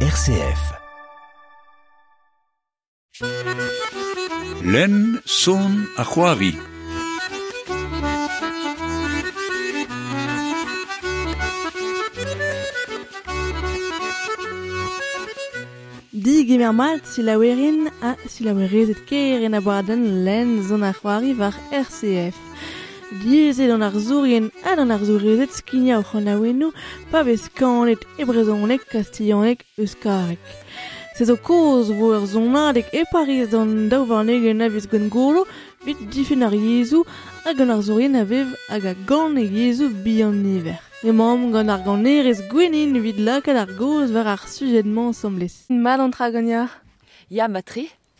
RCF. Len son a c'hoari. Dig emer malt si lawerin a si lawerezet keren a boaden len zon a c'hoari war RCF. Diezet an ar zourien hag an ar zourezet skinia o c'han pa vez kanet e brezonek, kastillanek, euskarek. Se zo koz vo ur zonadek e pariz d'an daouvarnegen a vez gant golo, vit difen ar yezou hag an ar zourien a vev hag a gant e yezou bihan niver. E mam gant ar gant gwenin vid lakad ar goz war ar sujet-mañ sombles. Mad an tra Ya, matri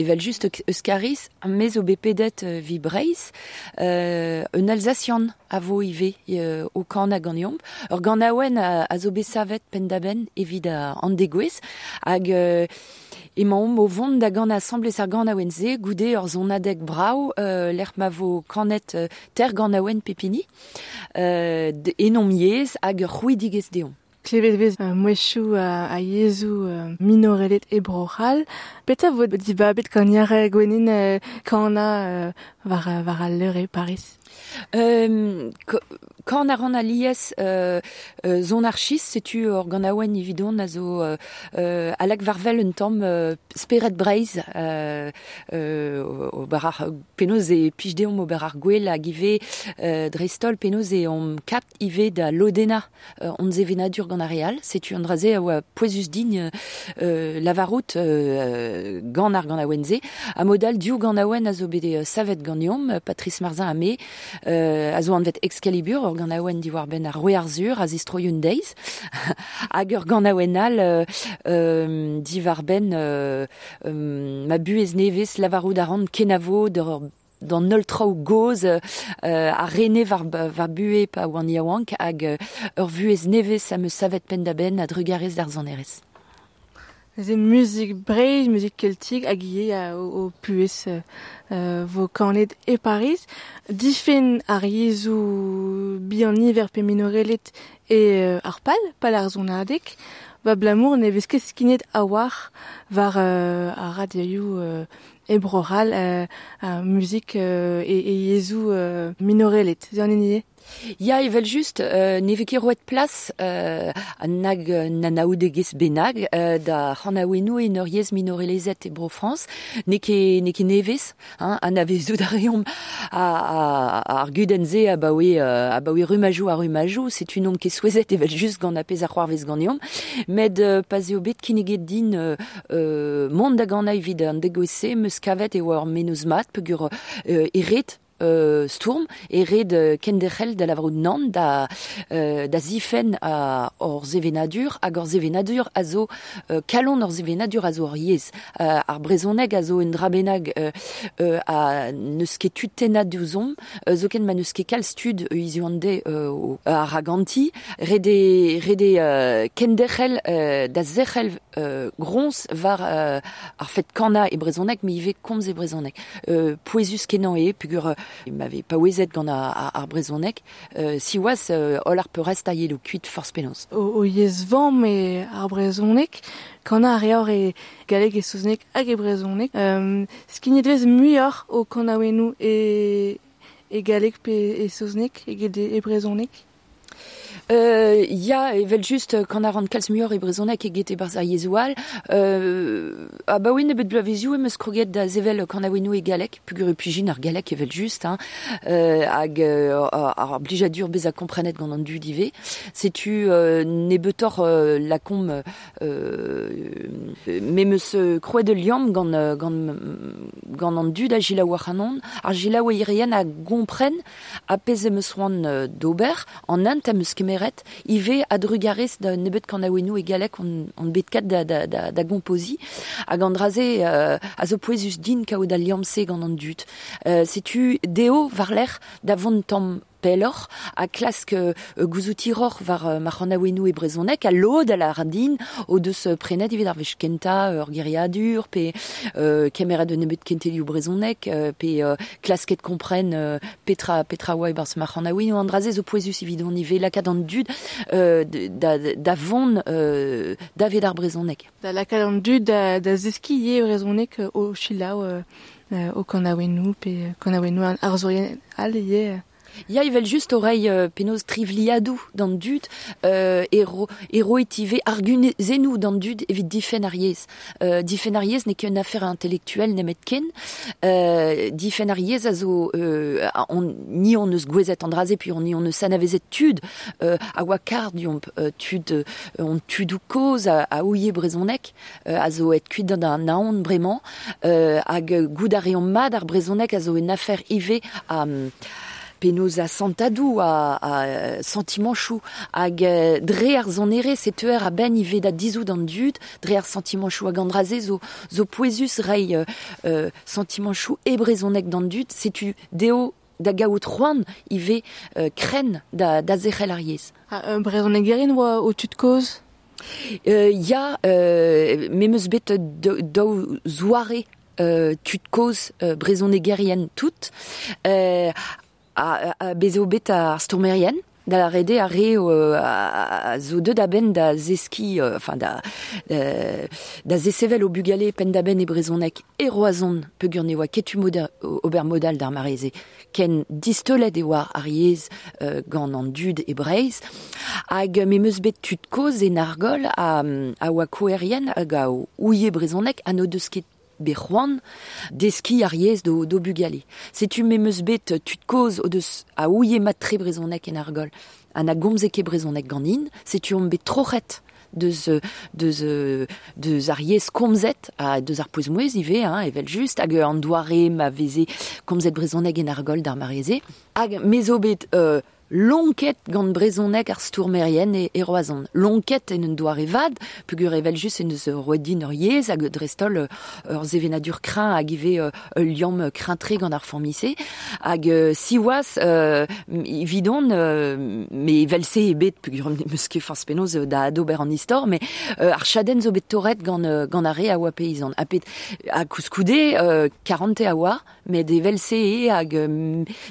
evel just euskaris mez o bepedet euh, vi breiz euh, un alsacian a vo ive euh, o kan a gant yomp ur gant aouen a, a zo besavet pendaben evit a an degouez hag euh, emaom o vont da gant assemblez ar gant aouen ze goude ur zonadek brau euh, l'er ma vo kanet euh, ter gant aouen pepini euh, enom miez hag ur c'houidigez deon. Klevet vez uh, mwechou a, a yezou uh, minorelet e brochal. Peta kan yare gwenin Paris. Euh, ko- Quand a ran a lies euh, euh, zon archis, setu ur gant aouen evidon a euh, euh, alak varvel un tamm euh, speret breiz euh, euh, o barar penoz e pij deom o barar gwell a give euh, drestol penoz e om ive da lodena euh, on ze venadur gant a real, setu an draze poezus digne euh, lavarout euh, gant ar gant aouen ze a modal diou zo euh, savet gant euh, Patrice Marzin a me euh, zo an vet Excalibur ur gant aouen diwar ben ar roe arzur a zistroyun deiz hag ur gant aouen al euh, euh, diwar ben euh, euh, ma buez nevez a kenavo d'ur dans nol trao goz euh, a rene var, var bue pa oan yaouank hag euh, ur a me savet pendaben a drugarez d'ar zanerez. Ze musik breiz, musik keltik a giye a, o, o puez uh, uh, vo kanet e Paris. Difen ar yezou bihan niver pe minorelet e uh, ar pal, pal ar. Va blamour ne vez skinet a var uh, a uh, e broral uh, a musik uh, e, e yezou uh, minorelet. Enie Ya evel just euh, ne veke roet plas euh, an nag euh, nanaoudegez benag euh, da c'hanaouenou e neuriez minorelezet e bro France ne ke, ne ke nevez hein, an avezou da reom a, a, ar gudenze a baoe, euh, a rumajou a rumajou c'est une nom ke souezet evel just gant apez ar c'hoarvez gant yom med euh, pas eo bet kineget din euh, euh, mont da gant vid an kavet e war menoz mat pegur euh, euh, Sturm e red euh, kenderel da lavarout nan da, euh, da zifen a or zevenadur zo euh, kalon or zevenadur a zo or yez euh, ar brezoneg zo en euh, euh, a neus tutena duzom euh, zo ken ma stud euh, izuande euh, a raganti rede, rede euh, kenderel euh, da zerel euh, grons var euh, ar kana e brezoneg mi ive komz e brezoneg euh, poezus kenan e pugur euh, m'avait pas ouezet gant a, a, ar brezoneg euh, si oaz euh, ol ar peurest a yelo kuit force penaos o, o yez vamm e ar brezonek, kan a reor e galek e souznek hag e brezonek. Um, Skinet vez muioc'h o kanaouenou e, e galek pe e souznek e gede e brezonek. Euh, ya evel just quand a rand kalz muor e brezonek e gete barz a yezoual euh, a ba oin ebet blavezioù eus kroget da zevel quand a ouenou e galek pugur e pujin ar galek evel just hein, euh, hag euh, ar blijadur bez a komprenet gant an du dive setu euh, ne betor euh, la kom euh, me meus euh, kroet de liam gant, gant, gant an du da gila war anon a gompren a pez em eus oan euh, d'ober an ant am eus kemer kemeret, ive a drugarez da nebet kan aouenou e galek on, bet kat da, da, da, da gomposi, hag an draze uh, a zo din kao da liamse gant an dut. Uh, Setu deo var l'er da vont pelor, a klask euh, gouzotiror var euh, maranaouenou et brezonek, à l'aud, a la radine, au deus euh, prenet evit ar vech kenta, ur pe kemera de nebet kenteliou brezonek, pe klasket kompren petra, petra oa e barz maranaouenou, andraze zo poezus evidon ive dud, da, da von, da dud, da, da brezonek o chilao, o kanaouenou, pe kanaouenou arzourien al, Ya ils veulent juste oreille euh, pénose trivliadou dans dud euh, héro héroïtivé argunezenou dans dud évite diffenariez euh, diffenariez n'est qu'une affaire intellectuelle nemetken euh, diffenariez azo euh, on ni on ne se guezet andrasé puis on ni on ne sanavezet tud euh, à wakard on euh, tud euh, on tud ou cause à, à ouillé brezonnec euh, azo et cuit dans un naon vraiment. Euh, à goudarion mad ar brezonnec azo une affaire iv à hum, Um, penaos a santadou a, a sentiment chou hag euh, dre ar zonere setuer a ben ive da dizou dan dud dre ar sentiment chou hag andraze zo, zo poezus rei euh, euh, sentiment chou e brezonek dan dud setu deo da gaout roan ive euh, kren da, da zechel ariez. Ha, un brezonek gerin oa o tud koz Euh, ya euh, memeus bet zoare euh, tud koz euh, brezonegerien tout euh, a, a bezo bet ar stourmerien da la rede a re euh, euh, enfin da euh, da zesevel pen e brezonek ketu mareze. Ken distolet e war ar yez euh, gant an e breiz. Hag e nargol a, a oa koerien ouye brezonek be c'hoant deski ar yez do, do bugale. Setu memeus bet tud koz o deus a ouye mat tre brezonek en argol. An a gomzeke brezonek ganin, setu om bet trochet deus, deus, deus ar yez komzet a deus ar poez mouez ive, hein, evel just, hag an doare ma veze komzet brezonek en argol d'ar mareze. Hag mezo lonket gant brezonek ar stourmerien e, e roazon. Lonket en un doare vad, peogwir evel just en eus roedin ur yez hag drestol ur zevenadur krin hag ive uh, liom krintre gant ar formise. Hag uh, siwas uh, vidon, uh, me evel se e bet peogwir meus ket forz penoz da adober an istor, me uh, ar chaden zo bet toret gant, gant ar a oa peizan. A, pet, a kouskoude uh, 40 a oa, met evel se e hag uh,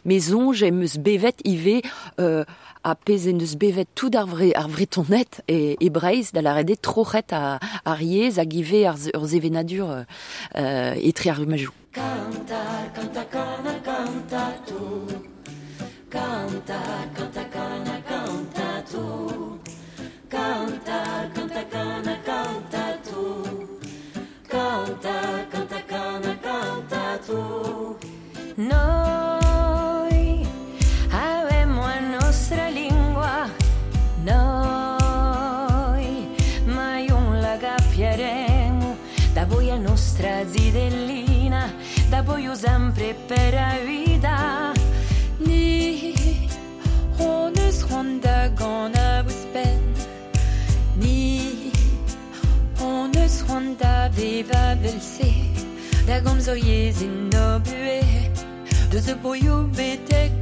mezonj e bevet ive euh, a pezen eus bevet tout ar, vre, ar vretonet e, e breiz da la rede trochet a, a riez a give ar, euh, sempre per la vita. Ni honus honda gonna buspen, ni honus honda viva velse, da gomzo yezin no bue. De ce boyau betek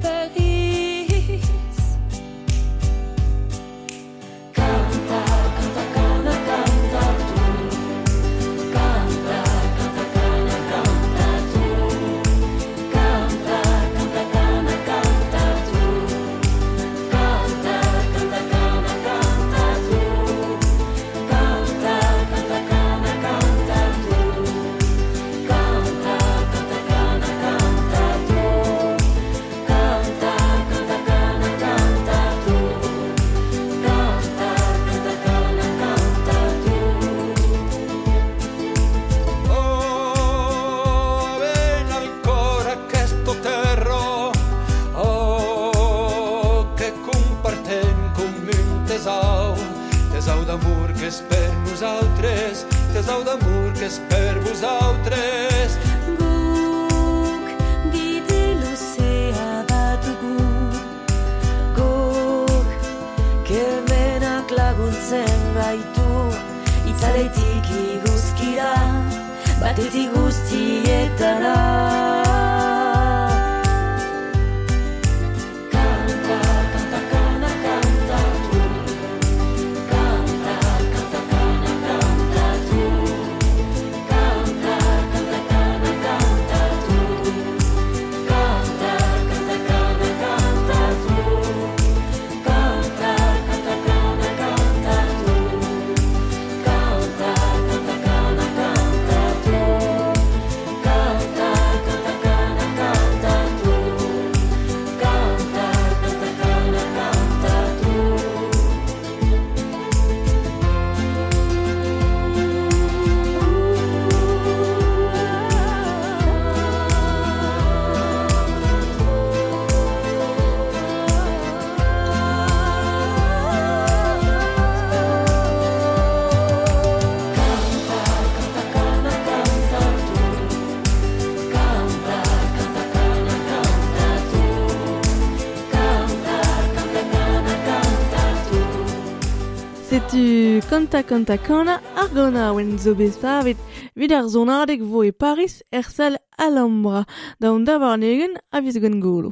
kanta kanta kana ar gana oen zo bestavet vid ar zonadek vo e Paris er sal Alhambra da un da negen a viz golo.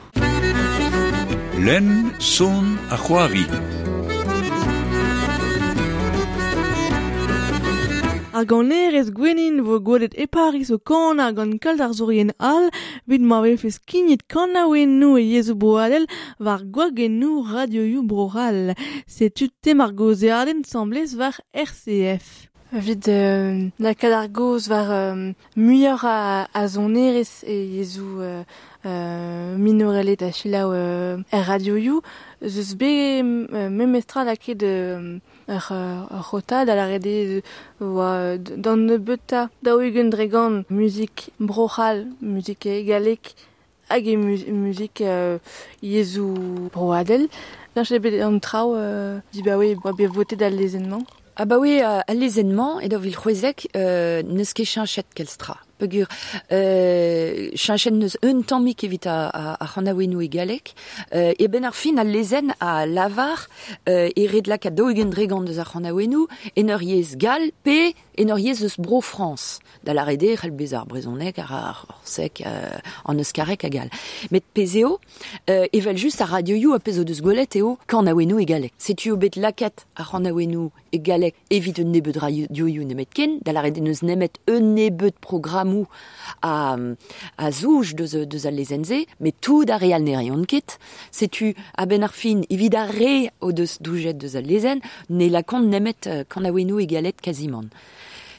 Len son a c'hoari. Ar ganerez gwenin vo gwelet epariz o kan ar gant kalt ar zorien al, bet ma vez fez kignit kan a oe nou e yezou boadel war gwag e nou radio you broral. Setu tem ar goze aden samblez war RCF. Vid euh, na kadargoz var euh, muioc'h a, a zon erez e yezou euh, minorelet a chilaou euh, er radio you, zeus be euh, memestra lake de euh, euh, ur rota da la rede oa dan ne beuta da oegen dregan muzik brochal, muzik egalek hag e mu muzik euh, yezou broadel. Là, j'ai bet an trao, euh, di ba oui, boa be voté dal lezenman. Ah bah oui, euh, à l'ézénement, et dans Vilchrezek, euh, neus ket chanchet kelstra. Pegur, euh, chanchet neus un tammik evit a, a, a c'hanaouenou e galek, euh, e ben ar fin a lezen a lavar, euh, e red lak a daougen dregan deus ar c'hanaouenou, en ur yez gal, pe en ur yez eus bro France. Da la rede, c'hell bez ar brezonek, ar ar sek, euh, an eus karek a gal. Met pezeo, euh, evel just a radio you a pezo deus golet eo, c'hanaouenou e galek. Setu bet laket a c'hanaouenou e galek evit un nebeud radio you nemet ken, da la rede neus nemet un nebeud programmou a, a zouj deus, deus al lezenze, tout da real ne reion ket. Setu a ben ar fin evit a re o deus doujet la kont nemet euh, c'hanaouenou e galet quasiment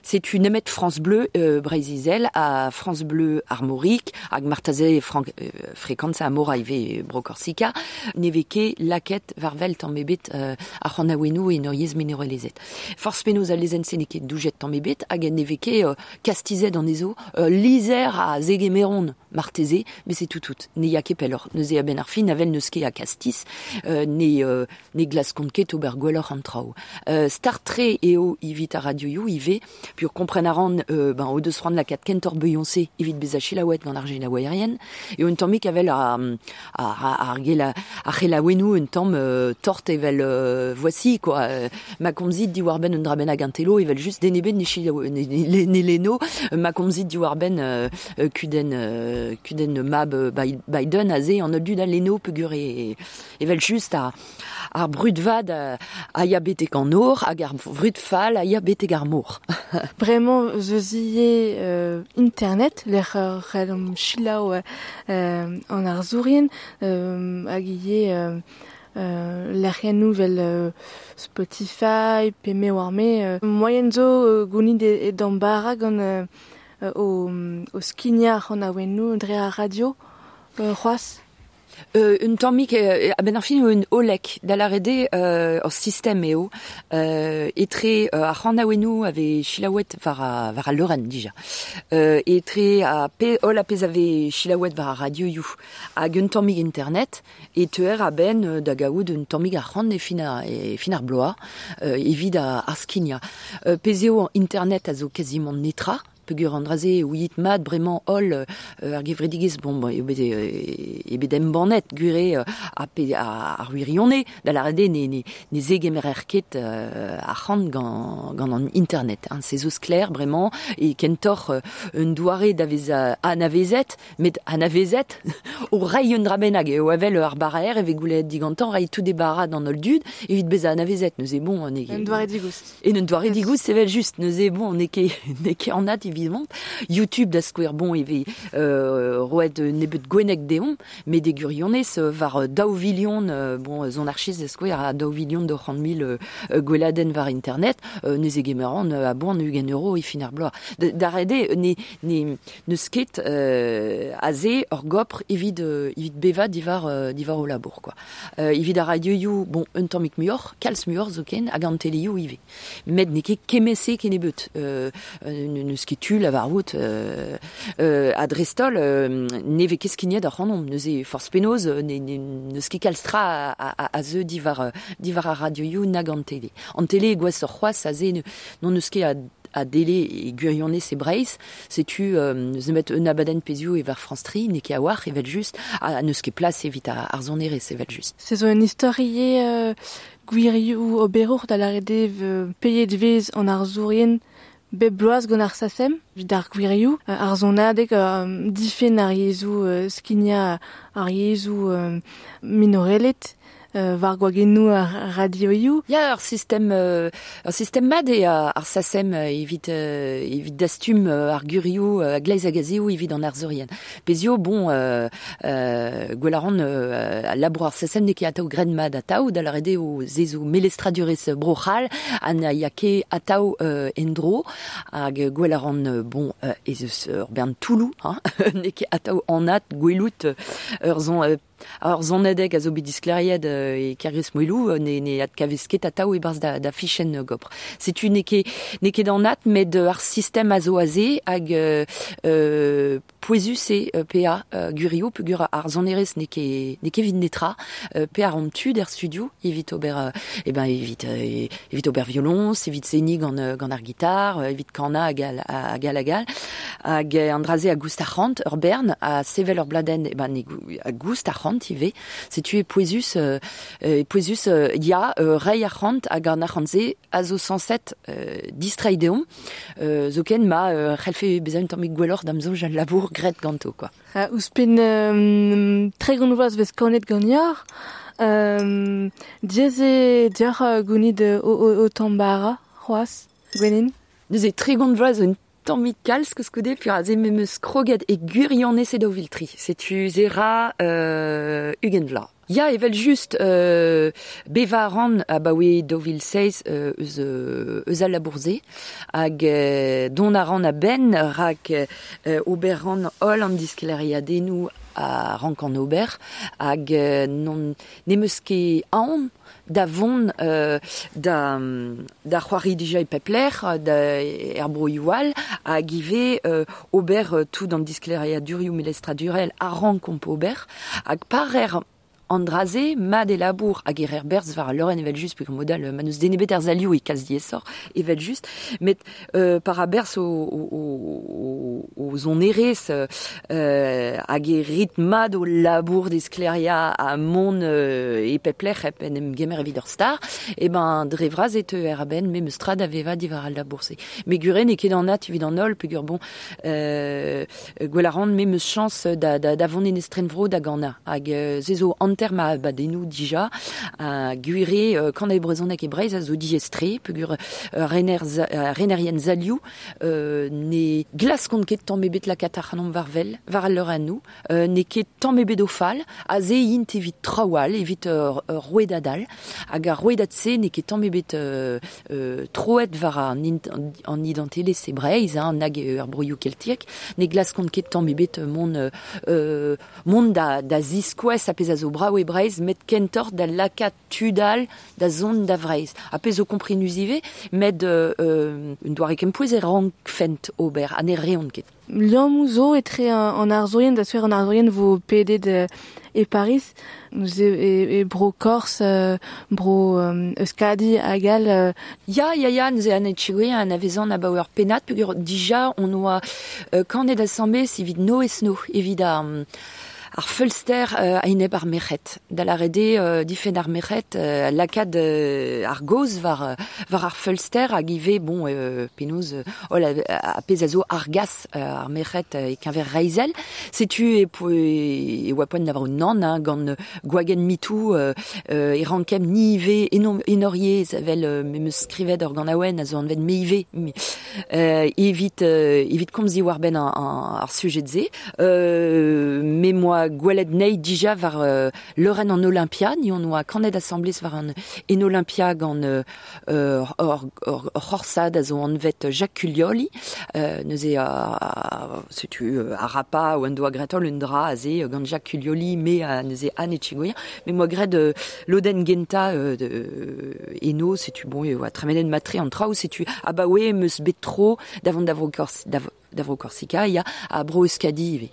c'est une émette France Bleu euh, Brésil à France Bleu Armorique, à Martazé Frank euh, Fréquenza Amoraive Brocorsica, Neveke Laquette Varvel Tambébet à euh, Ranawenu et Noriez Mineralizet. Force Penoz euh, euh, à Lezen Sénéquet Doujet Tambébet, à Ganeveke Castizet dans les eaux, l'Isère à Zéguéméron Martézé, mais c'est tout tout. Neyake Pelor, Nezea Benarfi, Navel Neuske à Castis, Ne Ne Glasconquet Oberguelor Antrao. Star Trek et O Ivita Radio You, IV, puis kompren a ran euh, ben, o deus la kat kentor beyoncé evit bez a chilawet gant ar la aérien et un tammik avel a, a, a, gela a chelaouenou un tamm euh, tort evel euh, voici quoi. Euh, ma komzit di war ben un draben a gantelo evel just deneben ne ne leno euh, ma komzit di war ben euh, euh, kuden euh, kuden mab euh, Bi- Biden a ze an ol dud a leno pegur e evel just a ar brud vad a, a ya or hag ar brud fall a ya betek ar mor Vraiment, zozie euh, internet, l'er ralom chilao euh, en arzourien, euh, euh, euh, euh Spotify, peme warme, euh, euh, euh, au, au skinia radio, euh euh, une Tormik euh, ah abenarfin ou une Olek d'alarede euh, au système eo euh, etre euh, à Ranawenu avait Chilawet vara vara Loren déjà. Euh, etre à P Ola pesave Chilawet vara Radio You à une Tormik internet. Et ter à Ben euh, d'Agaou d'une Tormik à Ran et Fina et Finar Bloa euh, évide à Arskinia euh, internet à zo quasiment netra ou yit mat bremañ ol euh, bon bon ebet euh, ebet em banet gure euh, a pe a, a ruirione da la rede ne ne ne zegemer er ket euh, a c'hant gant an internet hein, se eus clair bremañ e kentor un doare davez a anavezet met anavezet o rai un drabenag e o avel ar baraer e goulet digantan rai tout débarras dans ol dud evit bez a anavezet neus e bon ne Un doare digoust. et ne doare digous sevel just neus e bon ne ket ne ket an at YouTube da square bon eve euh, roet euh, nebet gwenek deon mais de gurionez euh, var euh, daou vilion euh, bon zon archiz da square a daou vilion de c'hant mil euh, euh, gweladen var internet euh, nez e gemeran euh, a bon ugen euro e fin ar bloaz Da- da rede ne ne neus ket euh, a ze ur gopr evit euh, evit beva divar euh, divar o labour quoi. Euh, evit bon un tammik muor kalz muor zo ken hag an ive met ne kemese ken e beut euh, euh, neus ket tul a var out euh, euh, a drestol euh, ne ve keskiniet ar c'hanom neus e force penoz euh, ne, ne, neus ket kalstra a, a, a, a zeu divar, euh, divar a radioioù nag an tele an tele e gwaz ur c'hoaz a ze ne- non neus ket a a dele e gurionne se breiz, setu euh, neus emet un abaden pezio e var France 3, ne ket a war evel just, a neus ket plas evit a arzonere sevel just. Se zo un historie euh, gwirioù oberour da la rede ve peyet vez be bloaz gant ar sasem, evit ar gwirioù, ar zonadeg euh, difen ar yezou euh, skinia ar yezou euh, minorelet, euh, var gwagenou ar radioioù. Ya ur système euh, ur système mad e ar sasem euh, evit euh, dastum euh, ar gurioù euh, a gleiz a gazeo evit an bon euh, euh, gwelaran euh, labour ar sasem ne ket ataou gren mad ataou da la rede o zezou melestradurez brochal an a yake euh, endro hag gwelaran euh, bon euh, ez bern toulou hein, ne ket ataou an at gwelout euh, ur zon euh, Alors zonedek a zo bet diskleriet euh, e kergez moelou euh, ne, ne at kavezket a tao e barz da, da fichen euh, gopr. Setu ne ket, ne ket an at met euh, ar sistem euh, euh, poezus e euh, PA euh, gurio pegur ar zonerez ne ket, ne ket vid netra. Euh, pe ar an tud er studio evit ober euh, e ben evit, evit ober violon, evit senig gant, gant ar gitar, evit kana a gal a gal a gal hag euh, an draze a goust bladen ben a goust ive ya rei ar c'hant hag an ar c'hantze a zo 107 euh, distreideon euh, zo ken ma c'helfe bezañ tammig gwelloc'h dam zo jal labour gret ganto quoi. Ha, ouspen euh, tre gant vez kornet diez e diar gounid o, o, o tambara, c'hoaz, gwenin. Deus tre gant vloaz un tammig kalz keus koude, puis a ze memeus kroget e gurion se da viltri. Setu zera euh. Ya just euh, beva ran a bawe dovil 16 euh, eus, eus a labourze hag euh, don a ben rak euh, ober ran ol an a rank an ober hag euh, non nemeus da vont euh, da, da c'hoari dija e pepler, da er a give euh, euh, tout dans diskleriadurioù melestradurel a ran komp ober, hag parer andraze, mad e labour hag er berz var a loren evel just, modal manus denebet er zalioù e kalz diesor just, met euh, par a berz o, o, o, o, zon euh, e labour a mon euh, e pepler ep en em gemer ur star, e ben et ben me meus trad a veva di var al labourse. Me guren e ket an nat evit an ol, pegur bon euh, gwelaran me meus chans da, da, da euh, zezo ma abadenou dija, a gure euh, kan e brezonek e breiz a zo diestre, pegur euh, rener, za, euh, renerien zaliou, euh, ne glas kont ket tamm ebet la katarhanom varvel, var leur anou, euh, ne ket tamm ebet o fal, a ze int evit trawal, evit euh, euh, rouedadal, hag a rouedat se ne ket euh, euh, troet var an, int- an, an idantele se breiz, hein, nag euh, ur broioù keltiek, ne glas kont ket ebet euh, mon, euh, euh, mon da, da ziskouez a pez a zo bra brau e breiz met kentor da laka tudal da zon da vreiz. Met euh, euh, un doare kempouez e rank fent ober, an e reon ket. Liam zo etre an, arzoien, da an arzoien vo de, e Paris, e, e, e bro Kors, euh, bro euh, Euskadi agal, euh, Ya, ya, ya, nous an etchigwe an avezan a baour penat, peogwir dija on oa euh, a sambe si vid no es no, evit a... um, ar fulster euh, a ineb ar mechet. Da la rede euh, difen ar mechet, euh, lakad euh, ar goz var, euh, var ar fulster hag ive, bon, euh, penoz, euh, oh, la, a pez a zo ar gas euh, ar mechet euh, e kenver reizel. Setu e, e, e wapon navro nan, hein, gant euh, gwagen mitou, euh, euh, e rankem ni ive eno, enorye, zavel euh, me skrivet ur gant aouen, a zo anvet me ive, me, euh, evit, euh, evit komzi war ben ar, ar, ar sujet ze. Euh, me moi gwelet nei dija var euh, leuren an Olympia, ni on oa kanet var an en Olympia gant euh, euh, or, or, or horsad a zo anvet Jacques Culioli, euh, neuze a, setu euh, a rapa ou an doa gretol un dra a ze gant Jacques Culioli me a neuze an etchigoia, me moi gret euh, loden genta euh, eno, setu bon, e oa tremenen matre an trao, setu a ba oe meus bet davant davro, davro, davro Corsica, a bro euskadi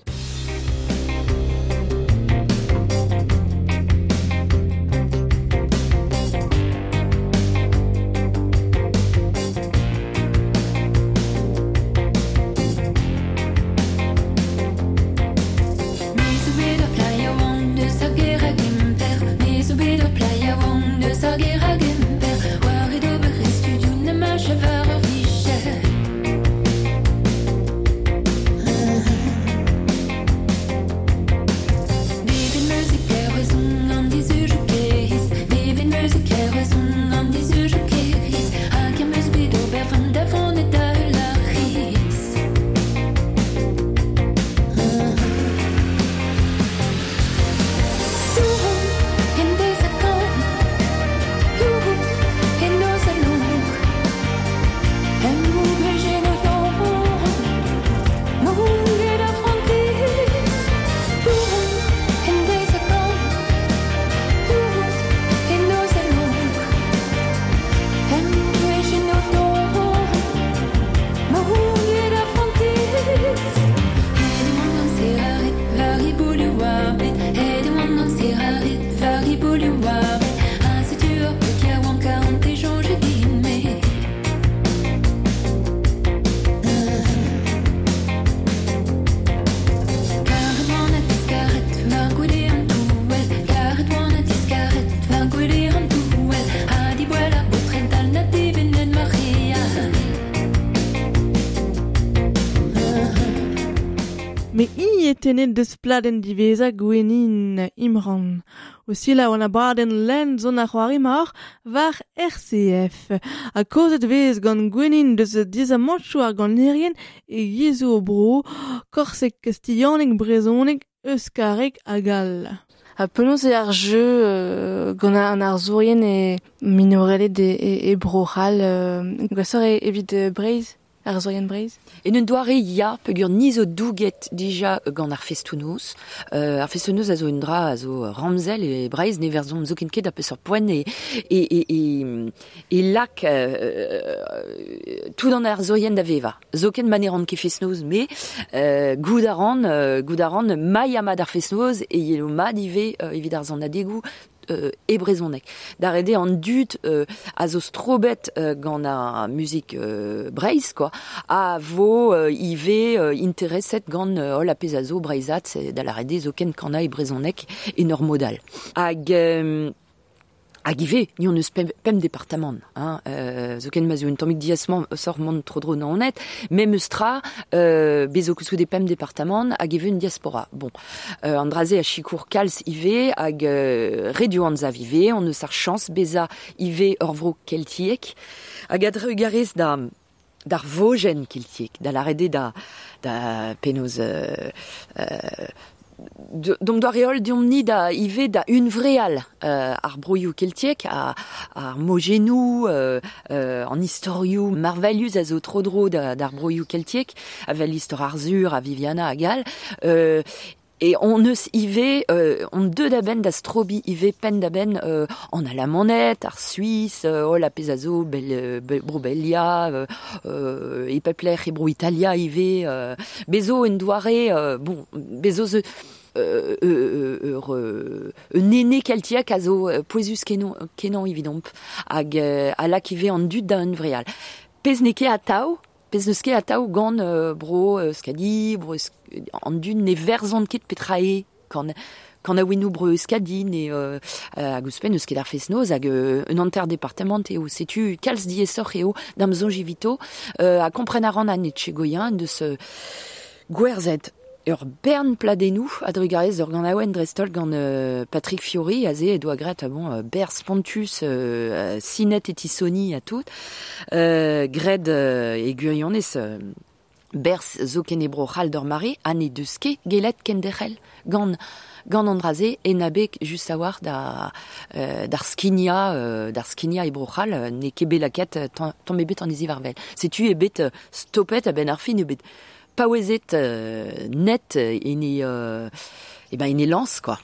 tennet deus pladenn diveza gwenin Imran. Aussi la on a abadenn len zon a c'hoari mar war RCF. A kozet vez gant gwenin deus dizamantchou ar ganerien e gizo o bro, korsek kastillanek brezonek euskarek a gal. A penaos e ar jeu euh, gant an ar zourien e minorelet e, e, e brochal, euh, gwasor e, evit e breiz ar zourien breiz. En un doare ya pegur nizo douget dija gant ar festounouz. Euh, ar festounouz a zo un dra a zo ramzel e breiz ne verzon zo ken ket a peus ur poen e, e, e, e, e lak euh, tout an ar zoien da veva. Zo ken maneran ke festounouz, me euh, goud a ran, euh, goud a ran mai amad ar festounouz e yelo mad ive euh, evit ar zan adegou euh, e brezonek. Darede an dut euh, a zo strobet euh, gant a musik euh, breiz, quoi, a vo euh, ive euh, intereset gant euh, ol a zo breizat, da la rede zo ken kana e modal. Hag... Euh, Hag ive, ni on eus pem, departament, hein, euh, zo ken un diasman sor mont tro dro nan net, me meus tra, euh, bezo pem departement, hag ive un diaspora. Bon, euh, an draze a kalz ive, hag euh, redu an zav ive, on eus ar chans beza ive ur vro keltiek, hag adre garez da, d'ar vogen keltiek, da da, da. Euh, euh, d'Oriol diomni da ive da un vreal euh, ar keltiek a ar mogenou euh, euh, historiou marvalius a zo tro dro da- d'ar keltiek avel istor ar zur a Viviana a gal euh, et on eus ive, euh, on deux d'aben d'astrobi ive pen d'aben euh, en a la monette, ar Suisse, euh, pesazo, bel, euh, bel, bro Bellia, euh, euh, e pepler e bro Italia ive, euh, bezo en doare, euh, bon, bezo ze, euh, euh, euh, euh, euh, nene keltiak a zo euh, poezus kenon, kenon evidomp hag euh, a la kive an da vreal. Pez neke a tao, pez neus ket a tao gant euh, bro euh, skadi, bro an dud ne verzont ket petrae kan kan a winou bro euskadi ne euh, euh, hag eus ket ar fes noz hag euh, un anter departement eo setu kalz diesor eo d'am zo jivito euh, a kompren a ran an etche goyen de ce gwerzet ur bern pladenou a drugarez ur gant drestol euh, Patrick Fiori a ze edo gret a bon euh, ber spontus euh, sinet et tisoni a tout euh, gred euh, e zo kenebro c'hal d'ur mare an e deus ket gelet kenderel gant gant andraze en abek just da euh, d'ar skinia brochal euh, ne ket belaket tan tan bet an izi varvel stopet a ben ar fin e bet paouezet euh, net euh, en e euh, e ben en lance quoi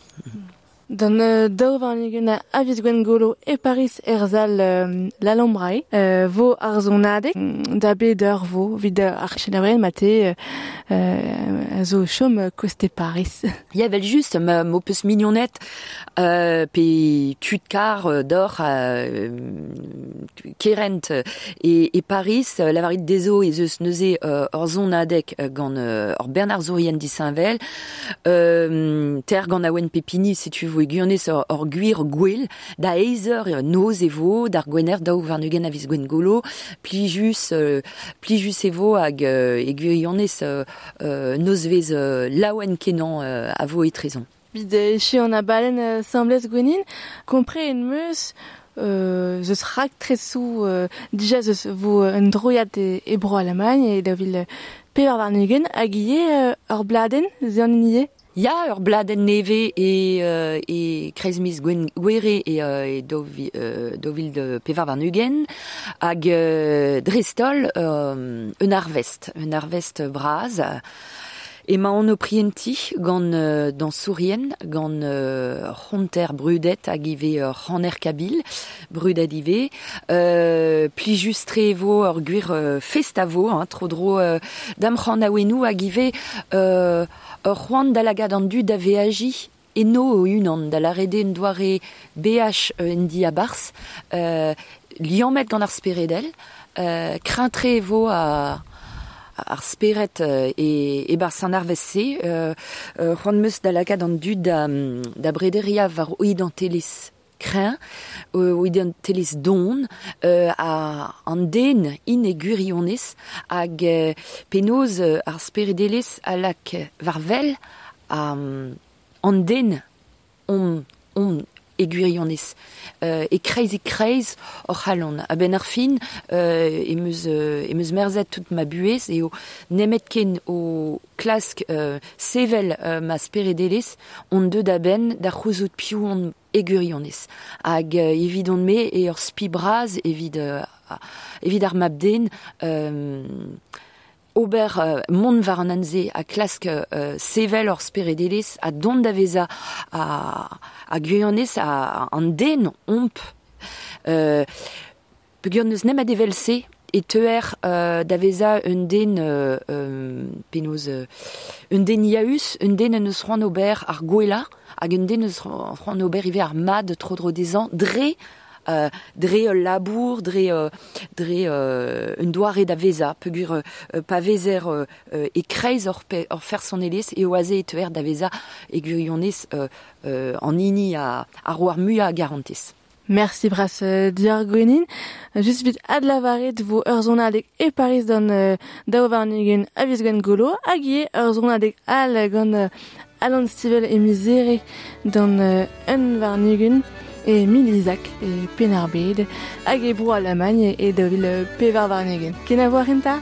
Dan uh, daou varnigen a avis gwen golo e Paris erzal uh, la lombrai, uh, vo ar zonadek, mm, da bet ur vo, mate zo chom koste Paris. Il y avait juste ma mo peus mignonnette euh, euh, d'or euh, Kerent euh, et, et Paris euh, la varit des eaux et zeus neuze euh, or zon adek euh, gant euh, or Bernard Zorien di Saint-Vel euh, ter gant awen pepini si tu veux guionnes or, or guir gwell da eizer euh, noz evo d'ar gwener gwen golo pli jus euh, pli jus evo hag euh, e euh, euh, noz vez euh, kenan euh, a vo e trezon. Uh, uh, kompre en meus, euh, zeus rak tresou, uh, dija vo un droiad e, e e da vil pevar bladen. Ya ur bladen neve e, euh, e gwen gwere e, euh, e dovi, euh, dovil de pevar van Ugen hag euh, drestol euh, un arvest, un arvest braz. E ma an o prienti gant euh, dans Sourien gant euh, honter brudet hag ive euh, ranner kabil brudet ive euh, pli justre evo ur euh, festavo hein, tro dro euh, dam c'han awenou hag euh, ur c'hoant da lagad an du da veaji eno unan da la rede un doare BH euh, en di a bars euh, liamet gant ar speredel euh, craintre ar euh, e, e bar euh, euh, kreñv o e an telez don euh, a an den in e gurionez hag euh, penoz euh, ar speredelez a lak varvel a um, an den on, on, e gurionez. Euh, e kreiz e kreiz or c'halon. A ben ar fin, euh, e meus, euh, merzet tout ma klask euh, sevel euh, ma on deud ben da c'houzout piou on e gurionez. Hag euh, on me e ur spi braz evit, euh, mabden euh, ober euh, mont war an anze a klask euh, sevel ur speredeles a don da veza a, a guyonez a an omp euh, peogwir neus nem a develse e teuer euh, da veza un den euh, euh, penoz euh, un iaus un ober un mad tro dro dezan dre dre euh, labour, dre, euh, dre euh, un doare da veza, peogwir euh, euh, pa vezer euh, euh, e kreiz or, or son eles e oaze e teuer da veza e gurionez euh, euh, an ini a, a roar mua a garantez. Merci bras diar gwenin. Uh, just vit ad lavaret vo ur zonadek e Paris dan uh, daou varnigen avis gwen golo, hag ur zonadek al gant Alan Stivel e mizere dan uh, un e milizak e penarbed hag e bro Alemagne e da vil uh, pevar varnigen. Ken a voir enta?